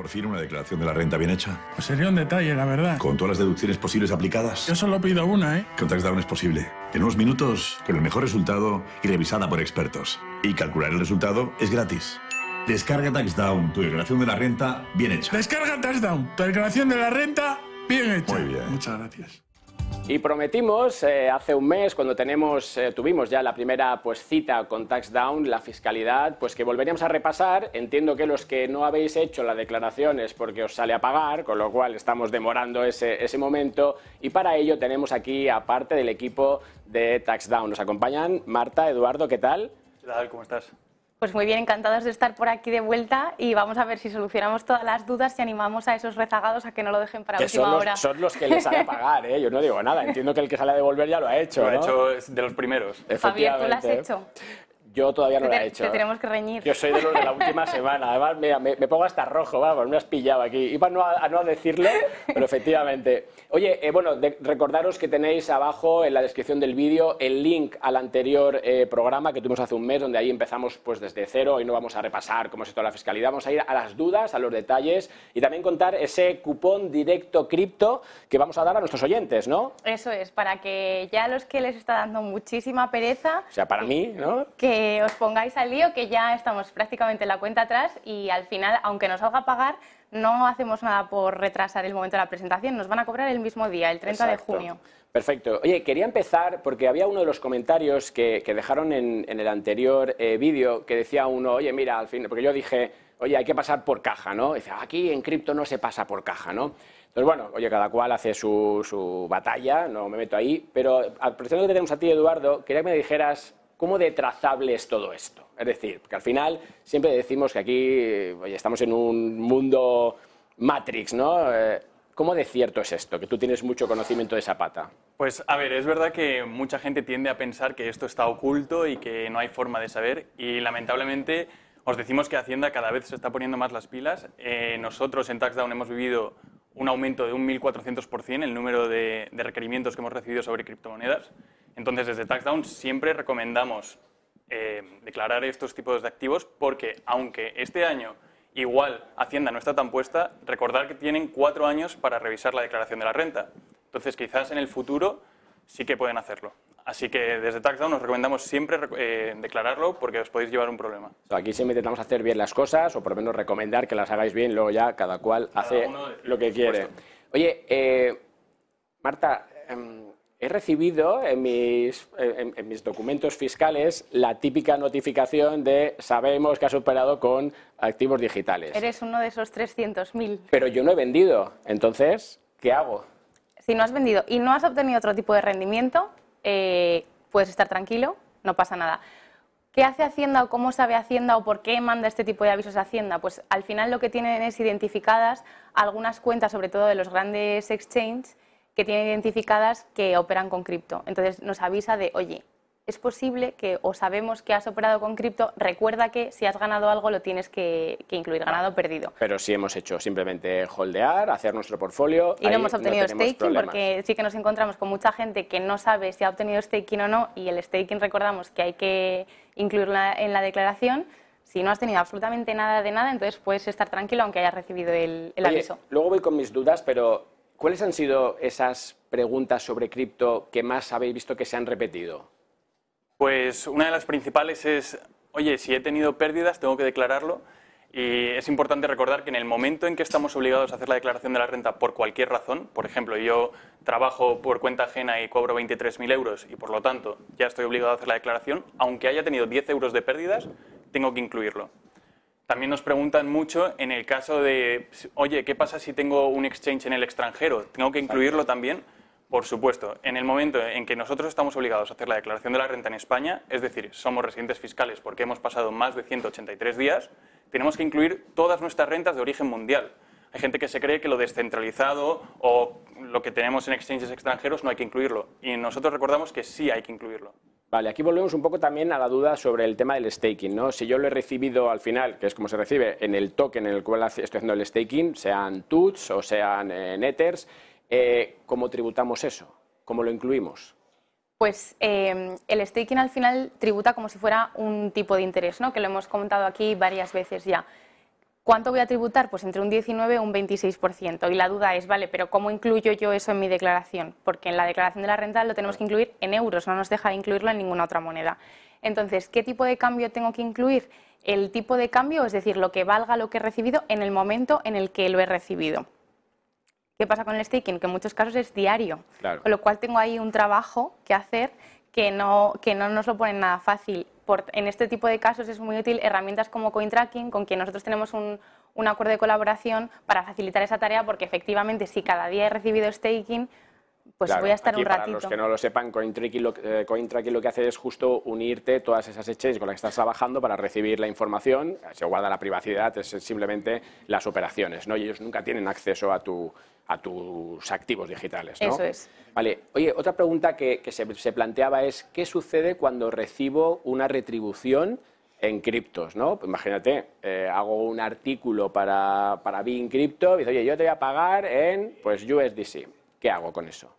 por fin una declaración de la renta bien hecha? Pues sería un detalle, la verdad. Con todas las deducciones posibles aplicadas. Yo solo pido una, ¿eh? Con TaxDown es posible. En unos minutos, con el mejor resultado y revisada por expertos. Y calcular el resultado es gratis. Descarga TaxDown, tu declaración de la renta bien hecha. Descarga Touchdown, tu declaración de la renta bien hecha. Muy bien. Muchas gracias. Y prometimos eh, hace un mes, cuando tenemos, eh, tuvimos ya la primera pues, cita con TaxDown, la fiscalidad, pues que volveríamos a repasar. Entiendo que los que no habéis hecho la declaración es porque os sale a pagar, con lo cual estamos demorando ese, ese momento. Y para ello tenemos aquí, aparte del equipo de TaxDown, nos acompañan Marta, Eduardo, ¿qué tal? ¿Qué tal? ¿Cómo estás? Pues muy bien, encantados de estar por aquí de vuelta y vamos a ver si solucionamos todas las dudas y animamos a esos rezagados a que no lo dejen para Que última son hora. los, son los que les sale a pagar, ¿eh? Yo no digo nada. Entiendo que el que sale a devolver ya lo ha hecho, Lo ha hecho de los primeros. Javier, ¿tú lo has hecho? Yo todavía no Te, lo he hecho. te tenemos que reñir. Yo soy de los de la última semana. Además, mira, me, me pongo hasta rojo, vamos, me has pillado aquí. Iba a no, a no decirlo, pero efectivamente. Oye, eh, bueno, de- recordaros que tenéis abajo en la descripción del vídeo el link al anterior eh, programa que tuvimos hace un mes, donde ahí empezamos pues desde cero. Hoy no vamos a repasar cómo es esto de la fiscalidad, vamos a ir a las dudas, a los detalles y también contar ese cupón directo cripto que vamos a dar a nuestros oyentes, ¿no? Eso es, para que ya los que les está dando muchísima pereza, O sea, para mí, ¿no? que os pongáis al lío, que ya estamos prácticamente en la cuenta atrás y al final, aunque nos salga a pagar, no hacemos nada por retrasar el momento de la presentación, nos van a cobrar el mismo día, el 30 Exacto. de junio. Perfecto. Oye, quería empezar porque había uno de los comentarios que, que dejaron en, en el anterior eh, vídeo que decía uno, oye, mira, al fin, porque yo dije, oye, hay que pasar por caja, ¿no? dice, aquí en cripto no se pasa por caja, ¿no? Entonces, bueno, oye, cada cual hace su, su batalla, no me meto ahí, pero aprovechando que te tenemos a ti, Eduardo, quería que me dijeras cómo de trazable es todo esto. Es decir, porque al final siempre decimos que aquí, oye, estamos en un mundo Matrix, ¿no? Eh, ¿Cómo de cierto es esto? Que tú tienes mucho conocimiento de esa pata. Pues a ver, es verdad que mucha gente tiende a pensar que esto está oculto y que no hay forma de saber y lamentablemente os decimos que Hacienda cada vez se está poniendo más las pilas. Eh, nosotros en TaxDown hemos vivido un aumento de un 1.400% el número de, de requerimientos que hemos recibido sobre criptomonedas. Entonces, desde TaxDown siempre recomendamos eh, declarar estos tipos de activos porque aunque este año igual Hacienda no está tan puesta, recordar que tienen cuatro años para revisar la declaración de la renta. Entonces quizás en el futuro sí que pueden hacerlo. Así que desde TaxDown os recomendamos siempre eh, declararlo porque os podéis llevar un problema. Aquí siempre intentamos hacer bien las cosas o por lo menos recomendar que las hagáis bien, luego ya cada cual hace uno decide, lo que quiere. Oye, eh, Marta, em, he recibido en mis, en- en mis documentos fiscales la típica notificación de sabemos que has operado con activos digitales. Eres uno de esos 300.000. Pero yo no he vendido, entonces, ¿qué hago? Si no has vendido y no has obtenido otro tipo de rendimiento, eh, puedes estar tranquilo, no pasa nada. ¿Qué hace Hacienda o cómo sabe Hacienda o por qué manda este tipo de avisos a Hacienda? Pues al final lo que tienen es identificadas algunas cuentas, sobre todo de los grandes exchanges, que tienen identificadas que operan con cripto. Entonces nos avisa de, oye, es posible que o sabemos que has operado con cripto, recuerda que si has ganado algo lo tienes que, que incluir, ganado o perdido. Pero sí hemos hecho simplemente holdear, hacer nuestro portfolio. Y no hemos obtenido staking problemas. porque sí que nos encontramos con mucha gente que no sabe si ha obtenido staking o no y el staking recordamos que hay que incluirlo en la declaración. Si no has tenido absolutamente nada de nada, entonces puedes estar tranquilo aunque hayas recibido el, el Oye, aviso. Luego voy con mis dudas, pero ¿cuáles han sido esas preguntas sobre cripto que más habéis visto que se han repetido? Pues una de las principales es, oye, si he tenido pérdidas, tengo que declararlo. Y es importante recordar que en el momento en que estamos obligados a hacer la declaración de la renta por cualquier razón, por ejemplo, yo trabajo por cuenta ajena y cobro 23.000 euros y por lo tanto ya estoy obligado a hacer la declaración, aunque haya tenido 10 euros de pérdidas, tengo que incluirlo. También nos preguntan mucho en el caso de, oye, ¿qué pasa si tengo un exchange en el extranjero? ¿Tengo que incluirlo también? Por supuesto, en el momento en que nosotros estamos obligados a hacer la declaración de la renta en España, es decir, somos residentes fiscales porque hemos pasado más de 183 días, tenemos que incluir todas nuestras rentas de origen mundial. Hay gente que se cree que lo descentralizado o lo que tenemos en exchanges extranjeros no hay que incluirlo. Y nosotros recordamos que sí hay que incluirlo. Vale, aquí volvemos un poco también a la duda sobre el tema del staking, ¿no? Si yo lo he recibido al final, que es como se recibe en el token en el cual estoy haciendo el staking, sean TUTS o sean eh, eh, ¿cómo tributamos eso? ¿Cómo lo incluimos? Pues eh, el staking al final tributa como si fuera un tipo de interés, ¿no? que lo hemos comentado aquí varias veces ya. ¿Cuánto voy a tributar? Pues entre un 19 y un 26%. Y la duda es, vale, pero ¿cómo incluyo yo eso en mi declaración? Porque en la declaración de la renta lo tenemos que incluir en euros, no nos deja incluirlo en ninguna otra moneda. Entonces, ¿qué tipo de cambio tengo que incluir? El tipo de cambio, es decir, lo que valga lo que he recibido en el momento en el que lo he recibido. ¿Qué pasa con el staking? Que en muchos casos es diario, Claro. con lo cual tengo ahí un trabajo que hacer que no, que no nos lo pone nada fácil. Por- en este tipo de casos es muy útil herramientas como CoinTracking, con quien nosotros tenemos un, un acuerdo de colaboración para facilitar esa tarea, porque efectivamente si cada día he recibido staking, pues Claro, voy a estar aquí, un Para ratito. los que no lo sepan, CoinTracking lo, eh, CoinTracking lo que hace es justo unirte todas esas exchanges con las que estás trabajando para recibir la información. Se guarda la privacidad, es simplemente las operaciones, ¿no? Y ellos nunca tienen acceso a, tu, a tus activos digitales, ¿no? Eso es. Vale. Oye, otra pregunta que, que se, se planteaba es, ¿qué sucede cuando recibo una retribución en criptos, ¿no? Pues imagínate, eh, hago un artículo para, para Bean Crypto y dice, oye, yo te voy a pagar en pues, USDC. ¿Qué hago con eso?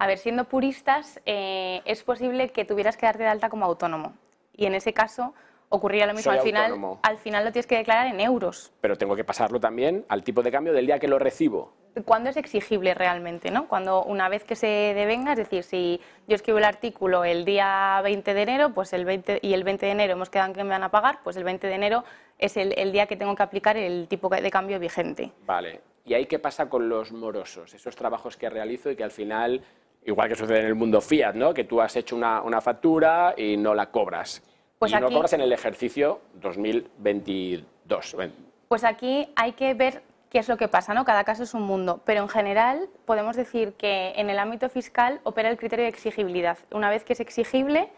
A ver, siendo puristas, eh, es posible que tuvieras que darte de alta como autónomo. Y en ese caso ocurriría lo mismo. Soy Al final, autónomo. al final lo tienes que declarar en euros. pero tengo que pasarlo también al tipo de cambio del día que lo recibo. ¿Cuándo es exigible realmente? ¿no? Cuando una vez que se devenga, es decir, si yo escribo el artículo el día 20 de enero pues el 20, y el 20 de enero hemos quedado en que me van a pagar, pues el 20 de enero es el, el día que tengo que aplicar el tipo de cambio vigente. Vale. ¿Y ahí qué pasa con los morosos? Esos trabajos que realizo y que al final, igual que sucede en el mundo fiat, ¿no? Que tú has hecho una, una factura y no la cobras. Pues y no aquí- cobras en el ejercicio 2022. Ven, Pues aquí hay que ver qué es lo que pasa, ¿no? Cada caso es un mundo, pero en general podemos decir que en el ámbito fiscal opera el criterio de exigibilidad. Una vez que es exigible,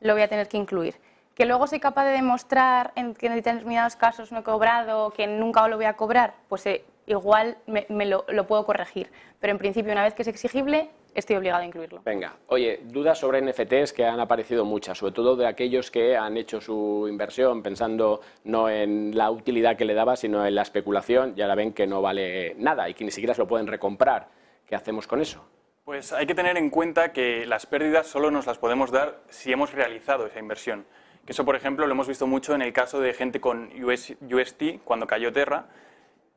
lo voy a tener que incluir. Que luego soy capaz de demostrar en que en determinados casos no he cobrado, que nunca lo voy a cobrar, pues eh, igual me, me lo, lo puedo corregir. Pero en principio, una vez que es exigible, estoy obligado a incluirlo. Venga, oye, dudas sobre NFTs que han aparecido muchas, sobre todo de aquellos que han hecho su inversión pensando no en la utilidad que le daba, sino en la especulación, y ahora ven que no vale nada y que ni siquiera se lo pueden recomprar. ¿Qué hacemos con eso? Pues hay que tener en cuenta que las pérdidas solo nos las podemos dar si hemos realizado esa inversión. Que eso, por ejemplo, lo hemos visto mucho en el caso de gente con US UST cuando cayó Terra,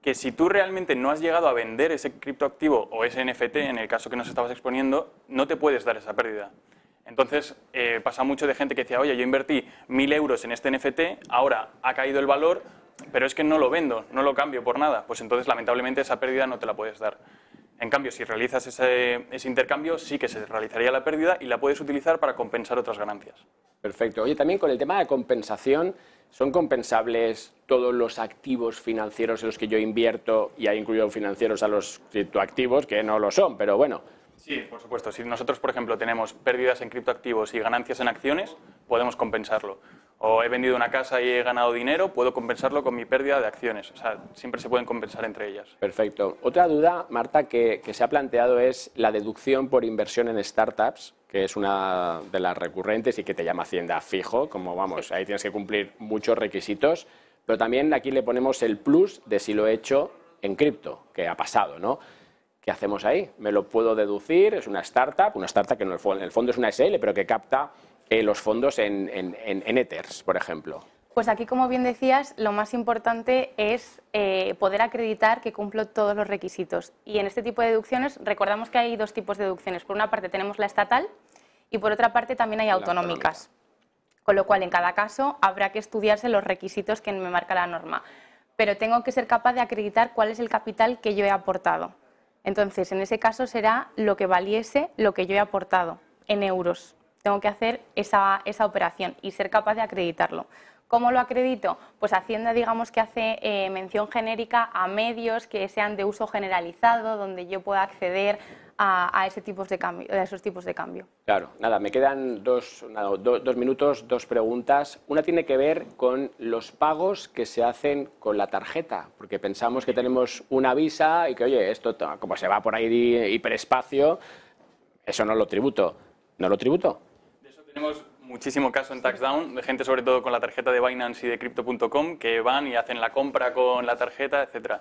que si tú realmente no has llegado a vender ese criptoactivo o ese NFT, en el caso que nos estabas exponiendo, no te puedes dar esa pérdida. Entonces, eh, pasa mucho de gente que decía, oye, yo invertí mil euros en este NFT, ahora ha caído el valor, pero es que no lo vendo, no lo cambio por nada. Pues entonces, lamentablemente, esa pérdida no te la puedes dar. En cambio, si realizas ese, ese intercambio, sí que se realizaría la pérdida y la puedes utilizar para compensar otras ganancias. Perfecto. Oye, también con el tema de compensación, ¿son compensables todos los activos financieros en los que yo invierto y hay incluido financieros a los criptoactivos que no lo son? Pero bueno, Sí, por supuesto. Si nosotros, por ejemplo, tenemos pérdidas en criptoactivos y ganancias en acciones, podemos compensarlo. O he vendido una casa y he ganado dinero, puedo compensarlo con mi pérdida de acciones. O sea, siempre se pueden compensar entre ellas. Perfecto. Otra duda, Marta, que, que se ha planteado es la deducción por inversión en startups, que es una de las recurrentes y que te llama Hacienda fijo, como vamos, ahí tienes que cumplir muchos requisitos, pero también aquí le ponemos el plus de si lo he hecho en cripto, que ha pasado, ¿no? ¿Qué hacemos ahí? ¿Me lo puedo deducir? Es una startup, una startup que en el fondo es una SL, pero que capta eh, los fondos en, en, en- en Ethers, por ejemplo. Pues aquí, como bien decías, lo más importante es eh, poder acreditar que cumplo todos los requisitos. Y en este tipo de deducciones, recordamos que hay dos tipos de deducciones. Por una parte tenemos la estatal y por otra parte también hay autonómicas. Con lo cual, en cada caso, habrá que estudiarse los requisitos que me marca la norma. Pero tengo que ser capaz de acreditar cuál es el capital que yo he aportado. Entonces, en ese caso será lo que valiese lo que yo he aportado en euros. Tengo que hacer esa, esa operación y ser capaz de acreditarlo. ¿Cómo lo acredito? Pues Hacienda, digamos que hace eh, mención genérica a medios que sean de uso generalizado, donde yo pueda acceder a, ese tipos de cambio, a esos tipos de cambio. Claro, nada, me quedan dos, nada, do- dos minutos, dos preguntas. Una tiene que ver con los pagos que se hacen con la tarjeta, porque pensamos que tenemos una visa y que, oye, esto to- como se va por ahí hiperespacio, eso no lo tributo. ¿No lo tributo? Tenemos muchísimo caso en TaxDown, de gente sobre todo con la tarjeta de Binance y de Crypto.com que van y hacen la compra con la tarjeta, etcétera.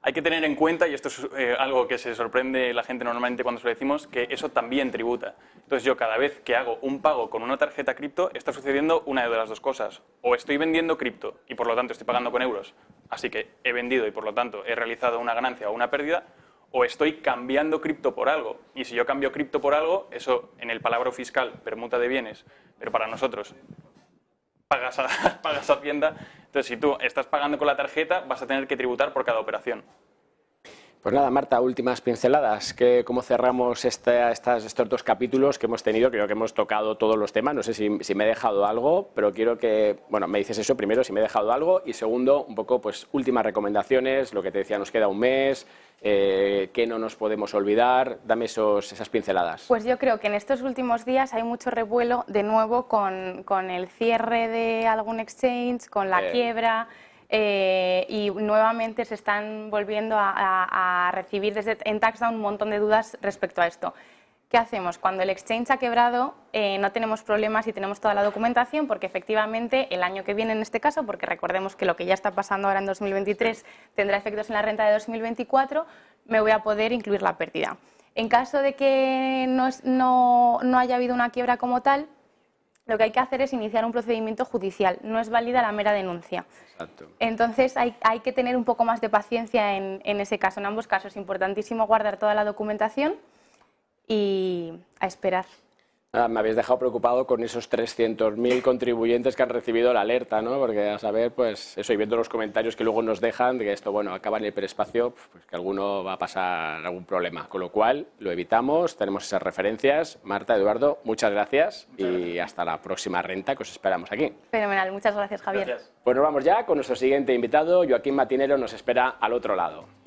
hay que tener en cuenta, y esto es eh, algo que se sorprende la gente normalmente cuando se lo decimos, que eso también tributa. Entonces yo cada vez que hago un pago con una tarjeta cripto, está sucediendo una de las dos cosas. O estoy vendiendo cripto y por lo tanto estoy pagando con euros, así que he vendido y por lo tanto he realizado una ganancia o una pérdida, o estoy cambiando cripto por algo. Y si yo cambio cripto por algo, eso en el palabra fiscal, permuta de bienes, pero para nosotros pagas a, pagas a Hacienda. Entonces, si tú estás pagando con la tarjeta, vas a tener que tributar por cada operación. Pues nada, Marta, últimas pinceladas. ¿Qué, ¿Cómo cerramos esta- estas, estos dos capítulos que hemos tenido? Creo que hemos tocado todos los temas. No sé si, si me he dejado algo, pero quiero que, bueno, me dices eso primero, si me he dejado algo. Y segundo, un poco, pues, últimas recomendaciones. Lo que te decía, nos queda un mes. Eh, ¿Qué no nos podemos olvidar? Dame esos, esas pinceladas. Pues yo creo que en estos últimos días hay mucho revuelo de nuevo con, con el cierre de algún exchange, con la Eh. quiebra. Eh, y nuevamente se están volviendo a, a- a recibir desde en Taxdown un montón de dudas respecto a esto. ¿Qué hacemos? Cuando el exchange ha quebrado, eh, no tenemos problemas y tenemos toda la documentación, porque efectivamente el año que viene en este caso, porque recordemos que lo que ya está pasando ahora en 2023 tendrá efectos en la renta de 2024, me voy a poder incluir la pérdida. En caso de que no, es- no- no haya habido una quiebra como tal, lo que hay que hacer es iniciar un procedimiento judicial. No es válida la mera denuncia. Exacto. Entonces hay, hay que tener un poco más de paciencia en, en ese caso. En ambos casos es importantísimo guardar toda la documentación y a esperar. Ah, me habéis dejado preocupado con esos 300.000 contribuyentes que han recibido la alerta, ¿no? Porque a saber, pues eso, y viendo los comentarios que luego nos dejan de que esto, bueno, acaba en el hiperespacio, pues que alguno va a pasar algún problema. Con lo cual, lo evitamos, tenemos esas referencias. Marta, Eduardo, muchas gracias y hasta la próxima renta que os esperamos aquí. Fenomenal. Muchas gracias, Javier. Gracias. Pues nos vamos ya con nuestro siguiente invitado. Joaquín Matinero nos espera al otro lado.